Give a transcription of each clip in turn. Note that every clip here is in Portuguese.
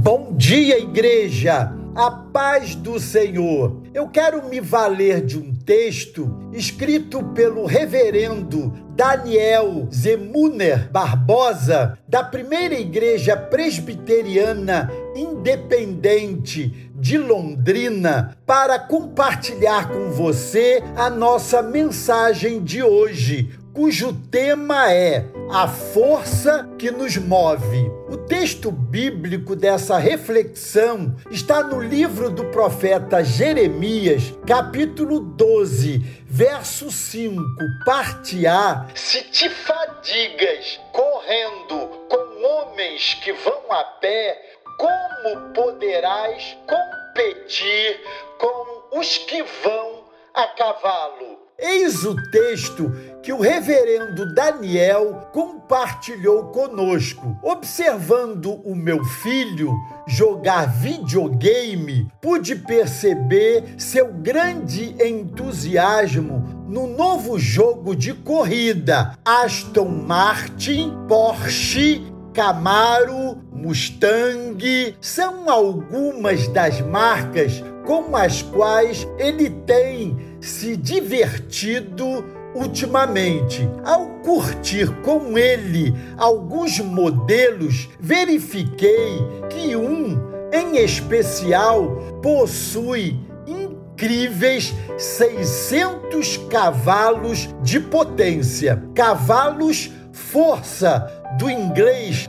Bom dia, igreja! A paz do Senhor. Eu quero me valer de um texto escrito pelo reverendo Daniel Zemuner Barbosa, da primeira igreja presbiteriana independente de Londrina, para compartilhar com você a nossa mensagem de hoje, cujo tema é a força que nos move. O texto bíblico dessa reflexão está no livro do profeta Jeremias, capítulo 12, verso 5, parte A. Se te fadigas correndo com homens que vão a pé, como poderás competir com os que vão a cavalo? Eis o texto que o reverendo Daniel compartilhou conosco. Observando o meu filho jogar videogame, pude perceber seu grande entusiasmo no novo jogo de corrida Aston Martin, Porsche Camaro, Mustang são algumas das marcas com as quais ele tem se divertido ultimamente. Ao curtir com ele alguns modelos, verifiquei que um, em especial, possui incríveis 600 cavalos de potência. Cavalos força do inglês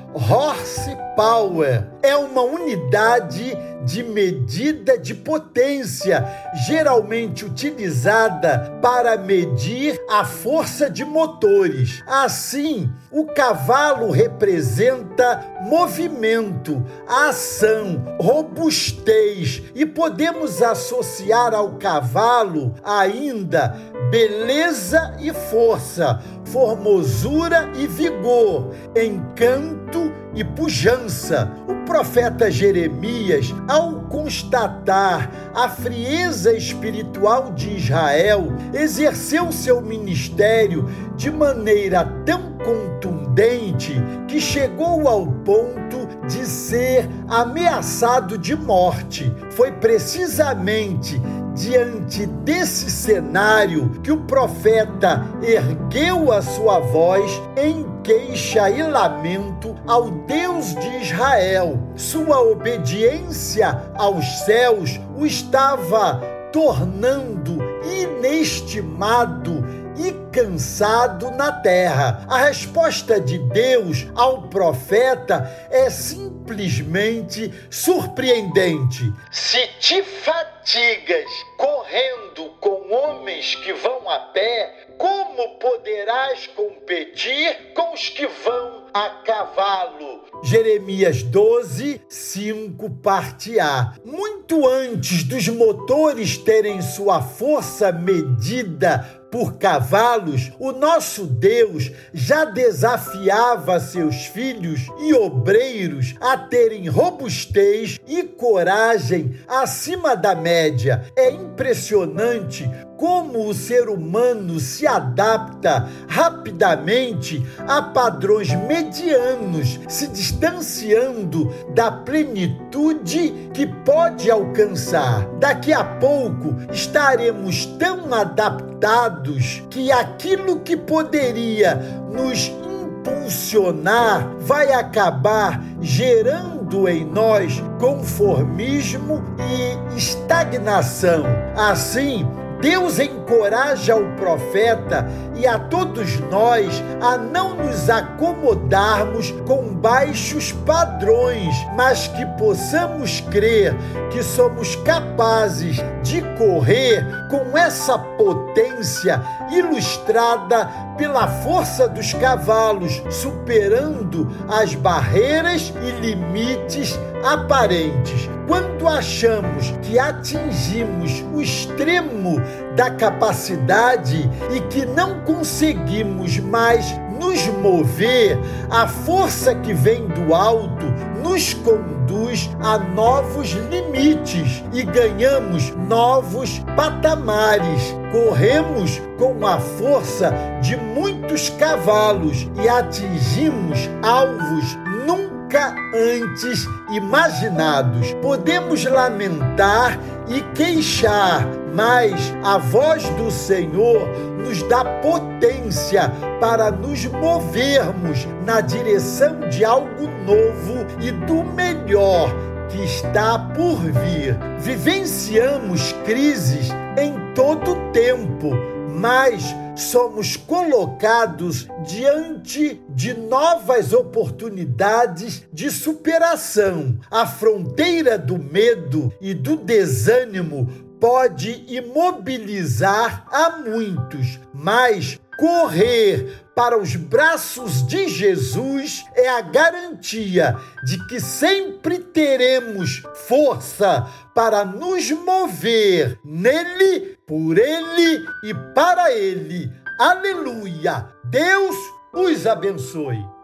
horsepower. É uma unidade de medida de potência, geralmente utilizada para medir a força de motores. Assim, o cavalo representa movimento, ação, robustez e podemos associar ao cavalo ainda beleza e força, formosura e vigor, encanto e pujança. O profeta Jeremias, ao constatar a frieza espiritual de Israel, exerceu seu ministério de maneira tão contundente que chegou ao ponto de ser ameaçado de morte. Foi precisamente diante desse cenário que o profeta ergueu a sua voz em queixa e lamento ao Deus de Israel. Sua obediência aos céus o estava tornando inestimado e cansado na terra. A resposta de Deus ao profeta é simplesmente surpreendente. Se te correndo com homens que vão a pé, como poderás competir com os que vão a cavalo? Jeremias 12, 5, parte A. Muito antes dos motores terem sua força medida por cavalos, o nosso Deus já desafiava seus filhos e obreiros a terem robustez e coragem acima da média. É impressionante como o ser humano se adapta rapidamente a padrões medianos, se distanciando da plenitude que pode alcançar. Daqui a pouco estaremos tão adaptados que aquilo que poderia nos impulsionar vai acabar gerando em nós conformismo e estagnação. Assim, Deus encoraja o profeta e a todos nós a não nos acomodarmos com baixos padrões, mas que possamos crer que somos capazes de correr com essa potência ilustrada pela força dos cavalos, superando as barreiras e limites aparentes. Quando achamos que atingimos o extremo da capacidade e que não conseguimos mais nos mover, a força que vem do alto nos conduz a novos limites e ganhamos novos patamares. Corremos com a força de muitos cavalos e atingimos alvos nunca antes imaginados. Podemos lamentar e queixar, mas a voz do Senhor nos dá potência para nos movermos na direção de algo novo e do melhor que está por vir. Vivenciamos crises em todo tempo, mas somos colocados diante de novas oportunidades de superação. A fronteira do medo e do desânimo pode imobilizar a muitos, mas correr para os braços de Jesus é a garantia de que sempre teremos força para nos mover nele, por ele e para ele. Aleluia! Deus os abençoe.